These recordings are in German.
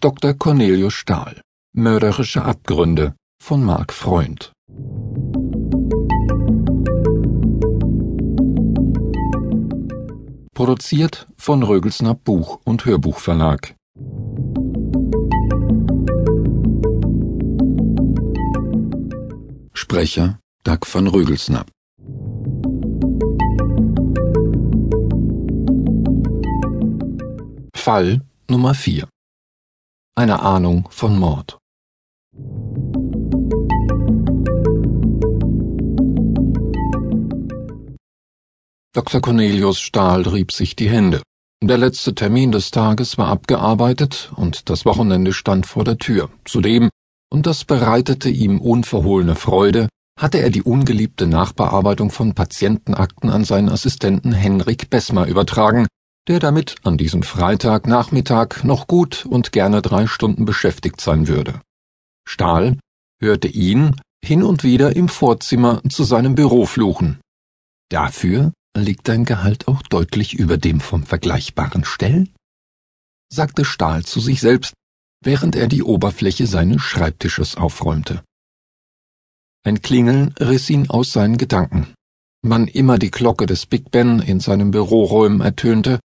Dr. Cornelius Stahl. Mörderische Abgründe von Marc Freund. Produziert von Rögelsnap Buch und Hörbuchverlag. Sprecher Dag van Rögelsnap. Fall Nummer 4 Eine Ahnung von Mord. Dr. Cornelius Stahl rieb sich die Hände. Der letzte Termin des Tages war abgearbeitet und das Wochenende stand vor der Tür. Zudem, und das bereitete ihm unverhohlene Freude, hatte er die ungeliebte Nachbearbeitung von Patientenakten an seinen Assistenten Henrik Bessmer übertragen, der damit an diesem Freitagnachmittag noch gut und gerne drei Stunden beschäftigt sein würde. Stahl hörte ihn hin und wieder im Vorzimmer zu seinem Büro fluchen. Dafür liegt dein Gehalt auch deutlich über dem vom vergleichbaren Stellen? sagte Stahl zu sich selbst, während er die Oberfläche seines Schreibtisches aufräumte. Ein Klingeln riss ihn aus seinen Gedanken. Wann immer die Glocke des Big Ben in seinem Büroräumen ertönte,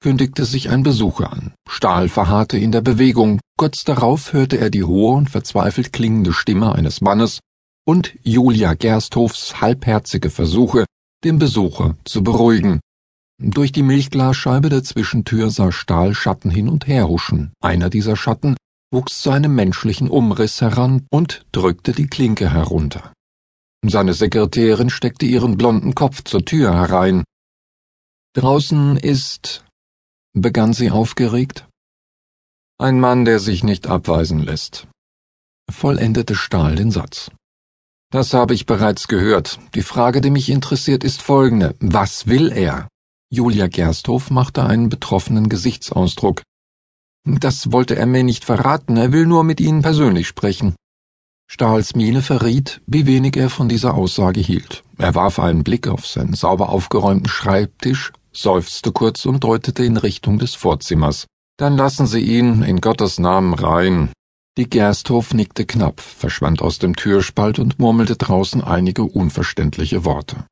kündigte sich ein Besucher an. Stahl verharrte in der Bewegung. Kurz darauf hörte er die hohe und verzweifelt klingende Stimme eines Mannes und Julia Gersthofs halbherzige Versuche, den Besucher zu beruhigen. Durch die Milchglasscheibe der Zwischentür sah Stahl Schatten hin und her huschen. Einer dieser Schatten wuchs zu einem menschlichen Umriss heran und drückte die Klinke herunter. Seine Sekretärin steckte ihren blonden Kopf zur Tür herein. Draußen ist, begann sie aufgeregt. Ein Mann, der sich nicht abweisen lässt, vollendete Stahl den Satz. Das habe ich bereits gehört. Die Frage, die mich interessiert, ist folgende. Was will er? Julia Gersthof machte einen betroffenen Gesichtsausdruck. Das wollte er mir nicht verraten, er will nur mit Ihnen persönlich sprechen. Stahls Miene verriet, wie wenig er von dieser Aussage hielt. Er warf einen Blick auf seinen sauber aufgeräumten Schreibtisch, seufzte kurz und deutete in Richtung des Vorzimmers. Dann lassen Sie ihn in Gottes Namen rein. Die Gersthof nickte knapp, verschwand aus dem Türspalt und murmelte draußen einige unverständliche Worte.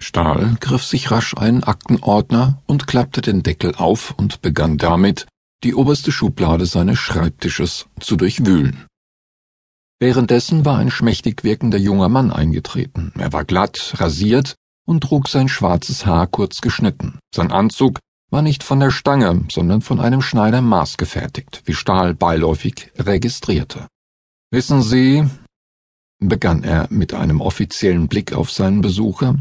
Stahl griff sich rasch einen Aktenordner und klappte den Deckel auf und begann damit, die oberste Schublade seines Schreibtisches zu durchwühlen. Währenddessen war ein schmächtig wirkender junger Mann eingetreten. Er war glatt, rasiert und trug sein schwarzes Haar kurz geschnitten. Sein Anzug war nicht von der Stange, sondern von einem Schneider maßgefertigt, wie Stahl beiläufig registrierte. Wissen Sie, begann er mit einem offiziellen Blick auf seinen Besucher,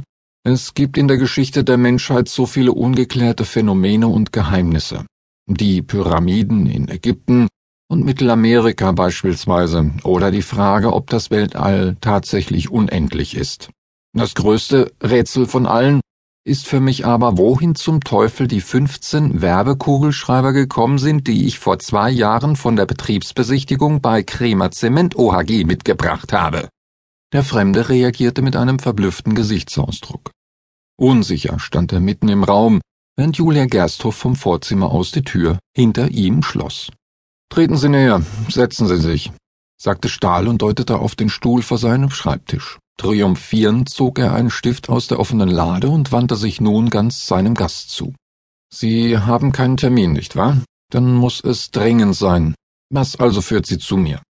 es gibt in der Geschichte der Menschheit so viele ungeklärte Phänomene und Geheimnisse. Die Pyramiden in Ägypten und Mittelamerika beispielsweise, oder die Frage, ob das Weltall tatsächlich unendlich ist. Das größte Rätsel von allen ist für mich aber, wohin zum Teufel die 15 Werbekugelschreiber gekommen sind, die ich vor zwei Jahren von der Betriebsbesichtigung bei Kremer Zement OHG mitgebracht habe. Der Fremde reagierte mit einem verblüfften Gesichtsausdruck. Unsicher stand er mitten im Raum, während Julia Gersthoff vom Vorzimmer aus die Tür hinter ihm schloss. Treten Sie näher, setzen Sie sich, sagte Stahl und deutete auf den Stuhl vor seinem Schreibtisch. Triumphierend zog er einen Stift aus der offenen Lade und wandte sich nun ganz seinem Gast zu. Sie haben keinen Termin, nicht wahr? Dann muss es dringend sein. Was also führt Sie zu mir?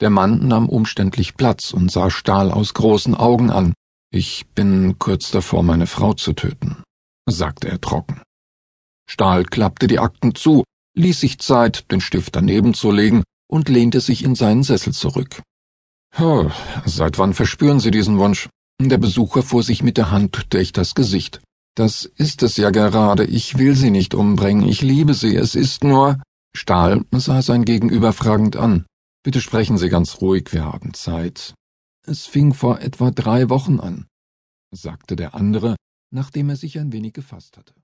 Der Mann nahm umständlich Platz und sah Stahl aus großen Augen an. Ich bin kurz davor, meine Frau zu töten, sagte er trocken. Stahl klappte die Akten zu, ließ sich Zeit, den Stift daneben zu legen und lehnte sich in seinen Sessel zurück. Oh, seit wann verspüren Sie diesen Wunsch? Der Besucher fuhr sich mit der Hand durch das Gesicht. Das ist es ja gerade. Ich will Sie nicht umbringen. Ich liebe Sie. Es ist nur. Stahl sah sein Gegenüber fragend an. Bitte sprechen Sie ganz ruhig. Wir haben Zeit. Es fing vor etwa drei Wochen an, sagte der andere, nachdem er sich ein wenig gefasst hatte.